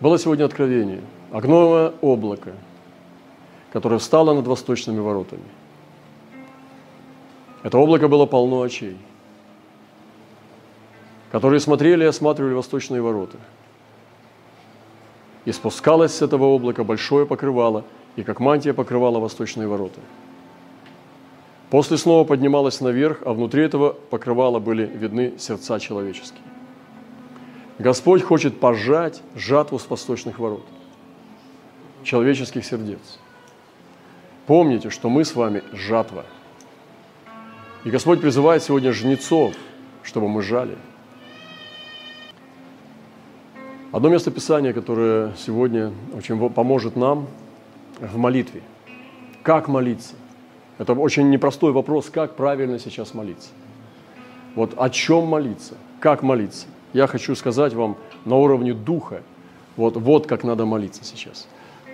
Было сегодня откровение, огневое облако, которое встало над восточными воротами. Это облако было полно очей, которые смотрели и осматривали восточные ворота. И спускалось с этого облака большое покрывало, и как мантия покрывала восточные ворота. После снова поднималось наверх, а внутри этого покрывала были видны сердца человеческие. Господь хочет пожать жатву с восточных ворот, человеческих сердец. Помните, что мы с вами жатва. И Господь призывает сегодня жнецов, чтобы мы жали. Одно место Писания, которое сегодня очень поможет нам в молитве. Как молиться? Это очень непростой вопрос, как правильно сейчас молиться. Вот о чем молиться, как молиться я хочу сказать вам на уровне духа, вот, вот как надо молиться сейчас.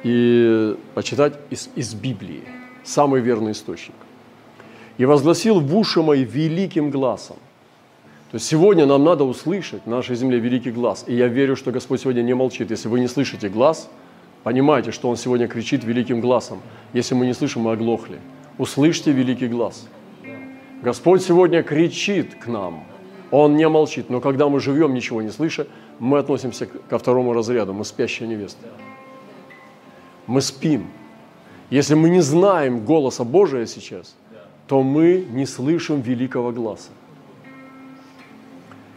И почитать из, из Библии, самый верный источник. «И возгласил в уши мои великим глазом». То есть сегодня нам надо услышать в нашей земле великий глаз. И я верю, что Господь сегодня не молчит. Если вы не слышите глаз, понимаете, что Он сегодня кричит великим глазом. Если мы не слышим, мы оглохли. Услышьте великий глаз. Господь сегодня кричит к нам – он не молчит. Но когда мы живем, ничего не слыша, мы относимся ко второму разряду. Мы спящая невеста. Мы спим. Если мы не знаем голоса Божия сейчас, то мы не слышим великого глаза.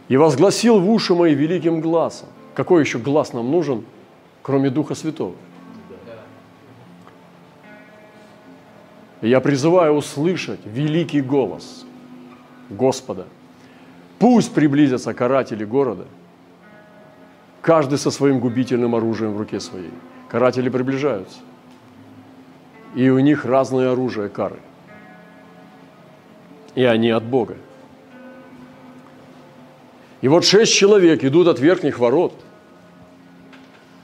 И возгласил в уши мои великим глазом. Какой еще глаз нам нужен, кроме Духа Святого? Я призываю услышать великий голос Господа – Пусть приблизятся каратели города, каждый со своим губительным оружием в руке своей. Каратели приближаются. И у них разное оружие кары. И они от Бога. И вот шесть человек идут от верхних ворот,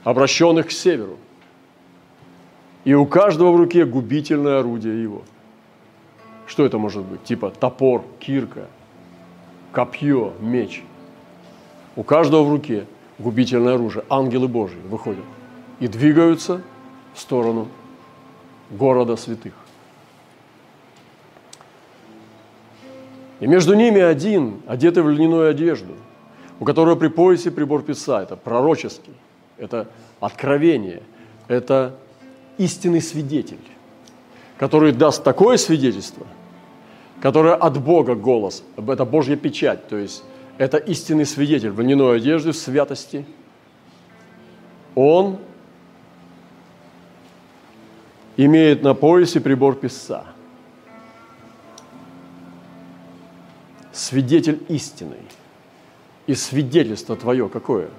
обращенных к северу. И у каждого в руке губительное орудие его. Что это может быть? Типа топор, кирка – копье, меч. У каждого в руке губительное оружие. Ангелы Божьи выходят и двигаются в сторону города святых. И между ними один, одетый в льняную одежду, у которого при поясе прибор писа. Это пророческий, это откровение, это истинный свидетель, который даст такое свидетельство – которая от Бога голос, это Божья печать, то есть это истинный свидетель в льняной одежде, в святости. Он имеет на поясе прибор писца. Свидетель истины. И свидетельство твое какое?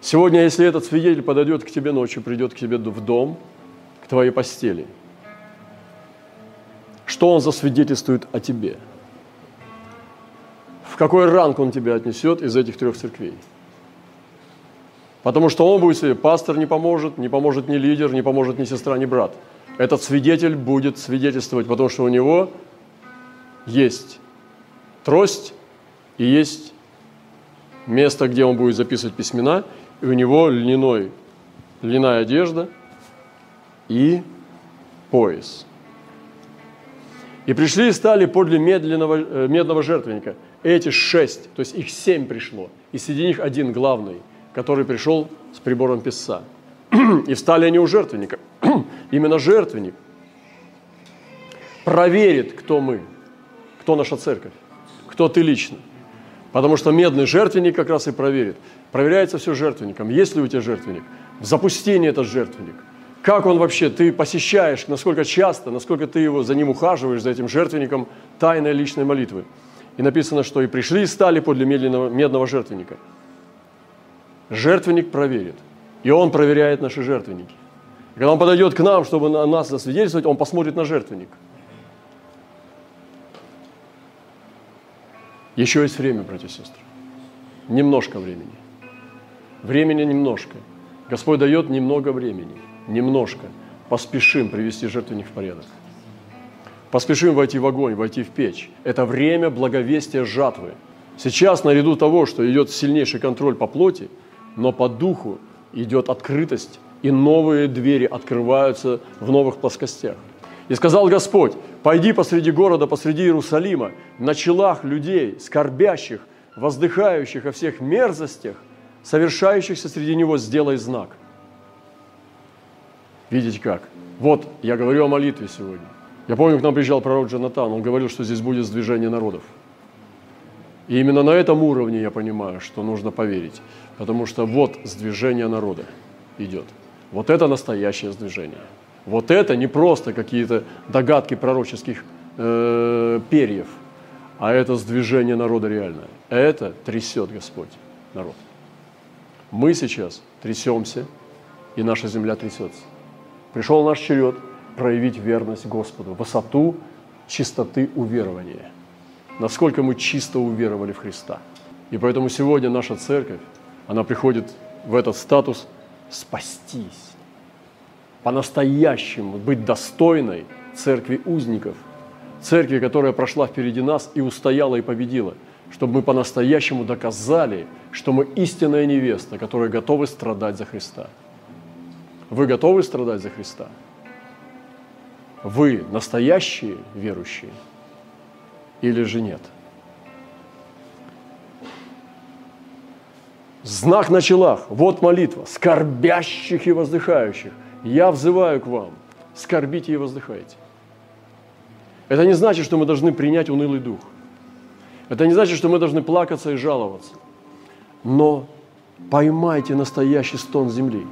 Сегодня, если этот свидетель подойдет к тебе ночью, придет к тебе в дом, к твоей постели – что он засвидетельствует о тебе? В какой ранг он тебя отнесет из этих трех церквей? Потому что он будет себе, пастор не поможет, не поможет ни лидер, не поможет ни сестра, ни брат. Этот свидетель будет свидетельствовать, потому что у него есть трость и есть место, где он будет записывать письмена, и у него льняной, льняная одежда и пояс. И пришли и стали подле медленного, э, медного жертвенника. Эти шесть, то есть их семь пришло. И среди них один главный, который пришел с прибором писца. И встали они у жертвенника. Именно жертвенник проверит, кто мы, кто наша церковь, кто ты лично. Потому что медный жертвенник как раз и проверит. Проверяется все жертвенником. Есть ли у тебя жертвенник? В запустении этот жертвенник – как он вообще, ты посещаешь, насколько часто, насколько ты его за ним ухаживаешь, за этим жертвенником тайной личной молитвы. И написано, что и пришли и стали подле медленного, медного жертвенника. Жертвенник проверит. И он проверяет наши жертвенники. И когда он подойдет к нам, чтобы на нас засвидетельствовать, он посмотрит на жертвенник. Еще есть время, братья и сестры. Немножко времени. Времени немножко. Господь дает немного времени немножко, поспешим привести жертвенник в порядок. Поспешим войти в огонь, войти в печь. Это время благовестия жатвы. Сейчас, наряду того, что идет сильнейший контроль по плоти, но по духу идет открытость, и новые двери открываются в новых плоскостях. И сказал Господь, пойди посреди города, посреди Иерусалима, на челах людей, скорбящих, воздыхающих о всех мерзостях, совершающихся среди него, сделай знак. Видите как? Вот, я говорю о молитве сегодня. Я помню, к нам приезжал пророк Джонатан, он говорил, что здесь будет сдвижение народов. И именно на этом уровне я понимаю, что нужно поверить. Потому что вот сдвижение народа идет. Вот это настоящее сдвижение. Вот это не просто какие-то догадки пророческих э, перьев, а это сдвижение народа реальное. Это трясет Господь народ. Мы сейчас трясемся, и наша земля трясется. Пришел наш черед проявить верность Господу, высоту чистоты уверования. Насколько мы чисто уверовали в Христа. И поэтому сегодня наша церковь, она приходит в этот статус спастись по-настоящему быть достойной церкви узников, церкви, которая прошла впереди нас и устояла и победила, чтобы мы по-настоящему доказали, что мы истинная невеста, которая готовы страдать за Христа. Вы готовы страдать за Христа? Вы настоящие верующие или же нет? Знак на челах. Вот молитва. Скорбящих и воздыхающих. Я взываю к вам, скорбите и воздыхайте. Это не значит, что мы должны принять унылый дух. Это не значит, что мы должны плакаться и жаловаться. Но поймайте настоящий стон земли.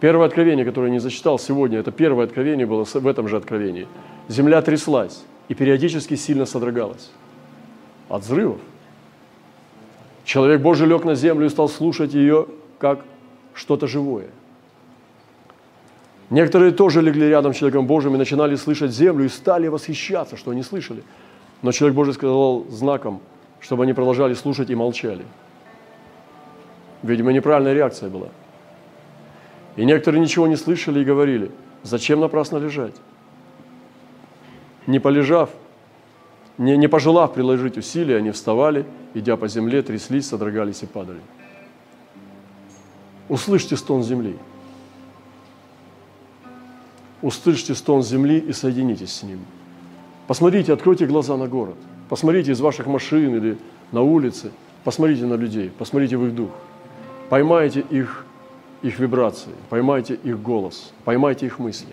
Первое откровение, которое я не зачитал сегодня, это первое откровение было в этом же откровении. Земля тряслась и периодически сильно содрогалась от взрывов. Человек Божий лег на землю и стал слушать ее как что-то живое – Некоторые тоже легли рядом с человеком Божьим и начинали слышать землю и стали восхищаться, что они слышали. Но человек Божий сказал знаком, чтобы они продолжали слушать и молчали. Видимо, неправильная реакция была. И некоторые ничего не слышали и говорили, зачем напрасно лежать? Не полежав, не, не пожелав приложить усилия, они вставали, идя по земле, тряслись, содрогались и падали. Услышьте стон земли – услышьте стон земли и соединитесь с ним. Посмотрите, откройте глаза на город. Посмотрите из ваших машин или на улице. Посмотрите на людей, посмотрите в их дух. Поймайте их, их вибрации, поймайте их голос, поймайте их мысли.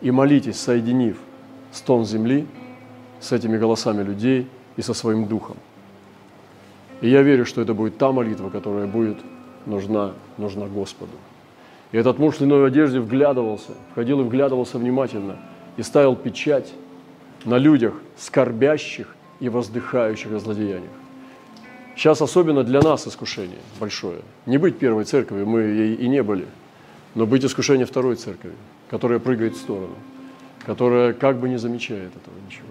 И молитесь, соединив стон земли с этими голосами людей и со своим духом. И я верю, что это будет та молитва, которая будет нужна, нужна Господу. И этот муж в льняной одежде вглядывался, входил и вглядывался внимательно и ставил печать на людях, скорбящих и воздыхающих о злодеяниях. Сейчас особенно для нас искушение большое. Не быть первой церковью, мы ей и не были, но быть искушением второй церкви, которая прыгает в сторону, которая как бы не замечает этого ничего.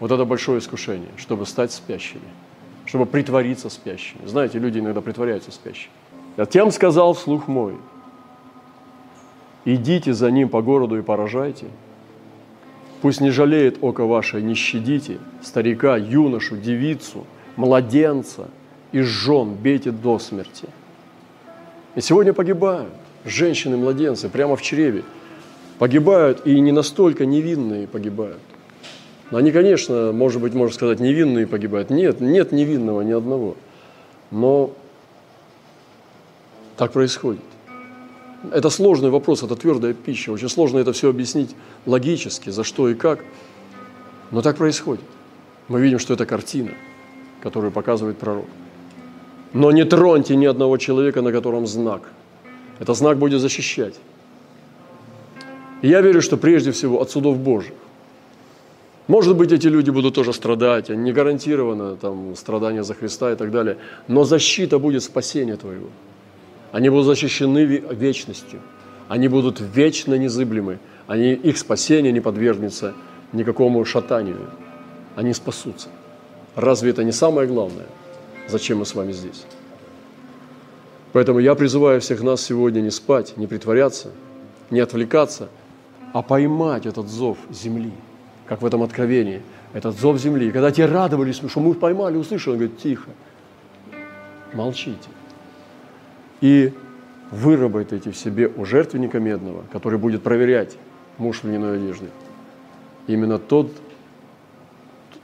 Вот это большое искушение, чтобы стать спящими, чтобы притвориться спящими. Знаете, люди иногда притворяются спящими. Затем сказал вслух мой, идите за ним по городу и поражайте. Пусть не жалеет око ваше, не щадите старика, юношу, девицу, младенца и жен бейте до смерти. И сегодня погибают женщины, младенцы прямо в чреве. Погибают и не настолько невинные погибают. Они, конечно, может быть, можно сказать, невинные погибают. Нет, нет невинного ни одного. Но так происходит. Это сложный вопрос, это твердая пища. Очень сложно это все объяснить логически, за что и как. Но так происходит. Мы видим, что это картина, которую показывает пророк. Но не троньте ни одного человека, на котором знак. Это знак будет защищать. И я верю, что прежде всего от судов Божьих. Может быть, эти люди будут тоже страдать, не гарантировано там, страдания за Христа и так далее, но защита будет спасение твоего. Они будут защищены вечностью. Они будут вечно незыблемы. Они, их спасение не подвергнется никакому шатанию. Они спасутся. Разве это не самое главное? Зачем мы с вами здесь? Поэтому я призываю всех нас сегодня не спать, не притворяться, не отвлекаться, а поймать этот зов земли, как в этом откровении. Этот зов земли. И когда те радовались, что мы поймали, услышали, он говорит, тихо, молчите. и выработайте в себе у жертвенника медного, который будет проверять муж в льняной одежде, именно тот,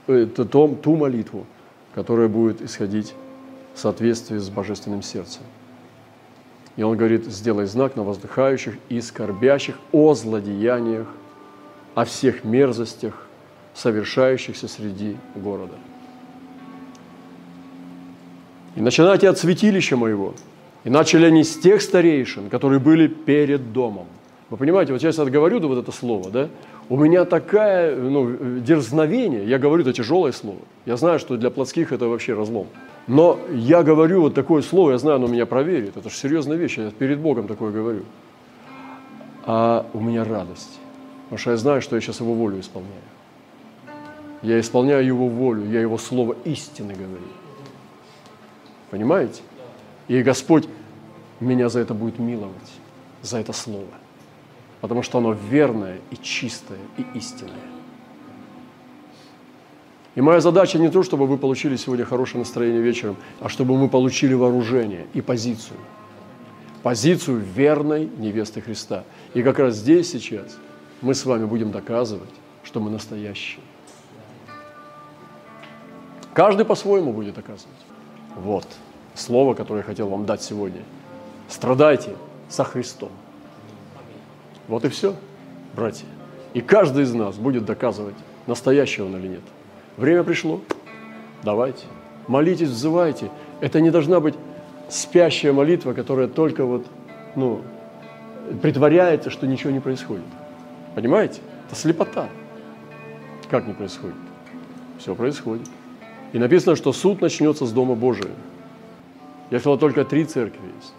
э, ту, ту молитву, которая будет исходить в соответствии с божественным сердцем. И он говорит, сделай знак на воздыхающих и скорбящих о злодеяниях, о всех мерзостях, совершающихся среди города. И начинайте от святилища моего. И начали они с тех старейшин, которые были перед домом. Вы понимаете, вот я сейчас говорю да, вот это слово, да, у меня такая, ну, дерзновение, я говорю это тяжелое слово. Я знаю, что для плотских это вообще разлом. Но я говорю вот такое слово, я знаю, оно меня проверит. Это же серьезная вещь, я перед Богом такое говорю. А у меня радость, потому что я знаю, что я сейчас Его волю исполняю. Я исполняю Его волю, я Его слово истины говорю. Понимаете? И Господь меня за это будет миловать, за это слово. Потому что оно верное и чистое и истинное. И моя задача не то, чтобы вы получили сегодня хорошее настроение вечером, а чтобы мы получили вооружение и позицию. Позицию верной невесты Христа. И как раз здесь сейчас мы с вами будем доказывать, что мы настоящие. Каждый по-своему будет доказывать. Вот слово, которое я хотел вам дать сегодня. Страдайте со Христом. Вот и все, братья. И каждый из нас будет доказывать, настоящий он или нет. Время пришло. Давайте. Молитесь, взывайте. Это не должна быть спящая молитва, которая только вот, ну, притворяется, что ничего не происходит. Понимаете? Это слепота. Как не происходит? Все происходит. И написано, что суд начнется с Дома Божия. Я сказал, только три церкви есть.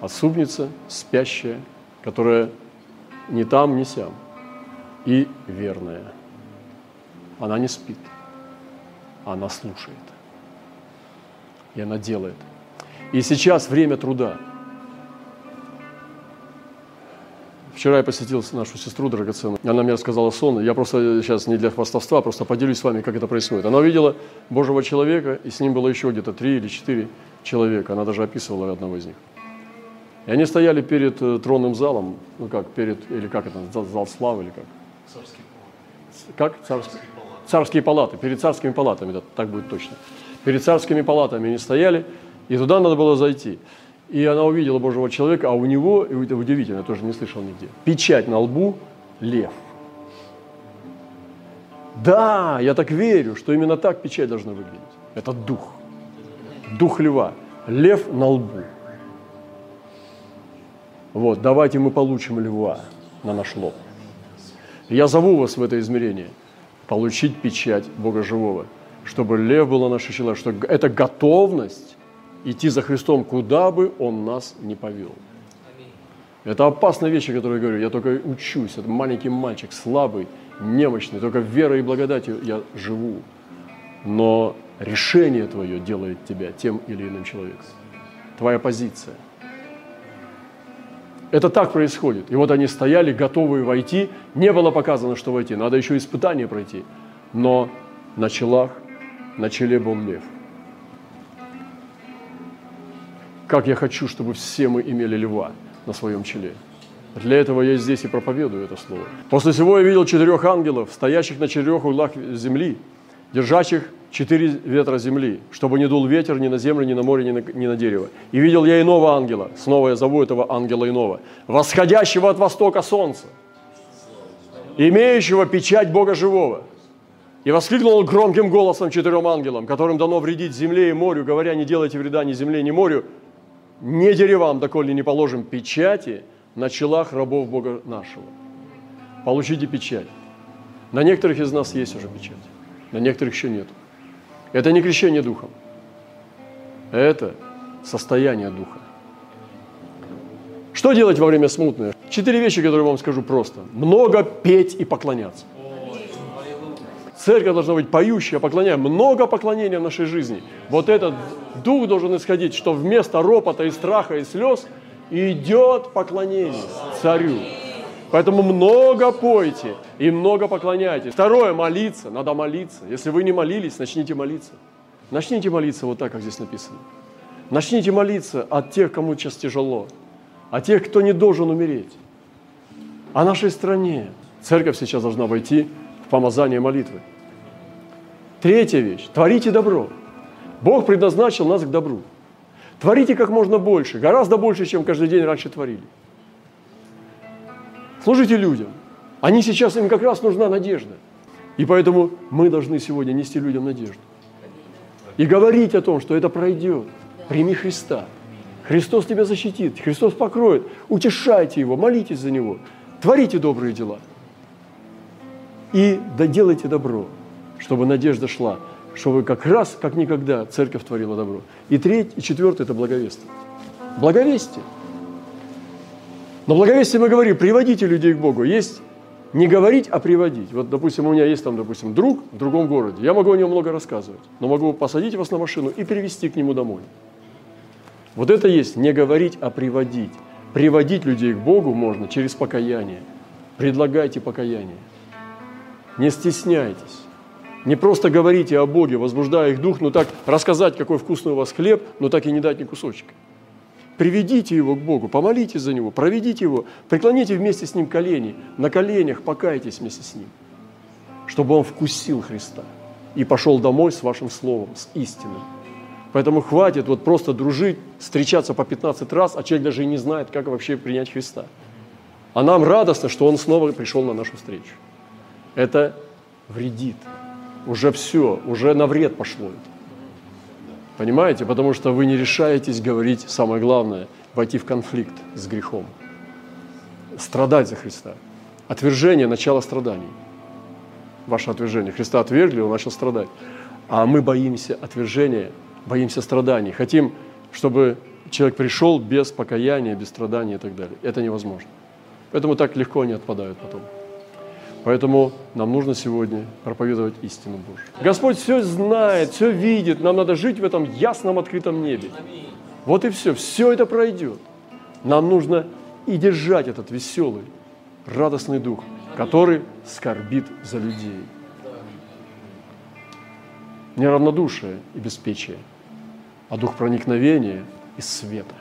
Отсупница, спящая, которая не там, не сям, и верная. Она не спит, она слушает, и она делает. И сейчас время труда. Вчера я посетил нашу сестру драгоценную. Она мне рассказала сон. Я просто сейчас не для хвастовства, просто поделюсь с вами, как это происходит. Она увидела Божьего человека, и с ним было еще где-то три или четыре человека. Она даже описывала одного из них. И они стояли перед э, тронным залом, ну как, перед, или как это, зал, славы, или как? Царские палаты. Как? Царские, царские палаты, перед царскими палатами, да, так будет точно. Перед царскими палатами они стояли, и туда надо было зайти. И она увидела Божьего человека, а у него, и это удивительно, я тоже не слышал нигде, печать на лбу – лев. Да, я так верю, что именно так печать должна выглядеть. Это дух. Дух льва. Лев на лбу. Вот, давайте мы получим льва на наш лоб. Я зову вас в это измерение получить печать Бога Живого, чтобы лев был на нашей чело, что это готовность идти за Христом, куда бы Он нас не повел. Это опасные вещи, которые я говорю. Я только учусь. Это маленький мальчик, слабый, немощный. Только верой и благодатью я живу. Но решение твое делает тебя тем или иным человеком. Твоя позиция. Это так происходит. И вот они стояли, готовые войти. Не было показано, что войти. Надо еще испытание пройти. Но на челах, на челе был лев. Как я хочу, чтобы все мы имели льва на своем челе. Для этого я здесь и проповедую это слово. После всего я видел четырех ангелов, стоящих на четырех углах земли, держащих четыре ветра земли, чтобы не дул ветер ни на землю, ни на море, ни на, ни на дерево. И видел я иного ангела, снова я зову этого ангела иного, восходящего от востока солнца, имеющего печать Бога живого. И воскликнул он громким голосом четырем ангелам, которым дано вредить земле и морю, говоря, не делайте вреда ни земле, ни морю, не деревам, доколе не положим печати на челах рабов Бога нашего. Получите печать. На некоторых из нас есть уже печать, на некоторых еще нет. Это не крещение духом. Это состояние духа. Что делать во время смутное? Четыре вещи, которые вам скажу просто. Много петь и поклоняться. Церковь должна быть поющая, поклоняя. Много поклонения в нашей жизни. Вот этот дух должен исходить, что вместо ропота и страха и слез идет поклонение царю. Поэтому много пойте и много поклоняйтесь. Второе, молиться. Надо молиться. Если вы не молились, начните молиться. Начните молиться вот так, как здесь написано. Начните молиться о тех, кому сейчас тяжело, о тех, кто не должен умереть, о нашей стране. Церковь сейчас должна войти в помазание молитвы. Третья вещь. Творите добро. Бог предназначил нас к добру. Творите как можно больше, гораздо больше, чем каждый день раньше творили. Служите людям. Они сейчас, им как раз нужна надежда. И поэтому мы должны сегодня нести людям надежду. И говорить о том, что это пройдет. Прими Христа. Христос тебя защитит, Христос покроет. Утешайте Его, молитесь за Него. Творите добрые дела. И доделайте добро, чтобы надежда шла чтобы как раз, как никогда, церковь творила добро. И третье, и четвертое – это благовестие. Благовестие. Но благовестие мы говорим, приводите людей к Богу. Есть не говорить, а приводить. Вот, допустим, у меня есть там, допустим, друг в другом городе. Я могу о нем много рассказывать, но могу посадить вас на машину и перевести к нему домой. Вот это есть не говорить, а приводить. Приводить людей к Богу можно через покаяние. Предлагайте покаяние. Не стесняйтесь. Не просто говорите о Боге, возбуждая их дух, но так рассказать, какой вкусный у вас хлеб, но так и не дать ни кусочка. Приведите его к Богу, помолитесь за него, проведите его, преклоните вместе с ним колени, на коленях покайтесь вместе с ним, чтобы он вкусил Христа и пошел домой с вашим словом, с истиной. Поэтому хватит вот просто дружить, встречаться по 15 раз, а человек даже и не знает, как вообще принять Христа. А нам радостно, что он снова пришел на нашу встречу. Это вредит уже все, уже на вред пошло это. Понимаете? Потому что вы не решаетесь говорить самое главное, войти в конфликт с грехом. Страдать за Христа. Отвержение – начало страданий. Ваше отвержение. Христа отвергли, он начал страдать. А мы боимся отвержения, боимся страданий. Хотим, чтобы человек пришел без покаяния, без страданий и так далее. Это невозможно. Поэтому так легко они отпадают потом. Поэтому нам нужно сегодня проповедовать истину Божью. Господь все знает, все видит. Нам надо жить в этом ясном, открытом небе. Вот и все. Все это пройдет. Нам нужно и держать этот веселый, радостный дух, который скорбит за людей. Не равнодушие и беспечие, а дух проникновения и света.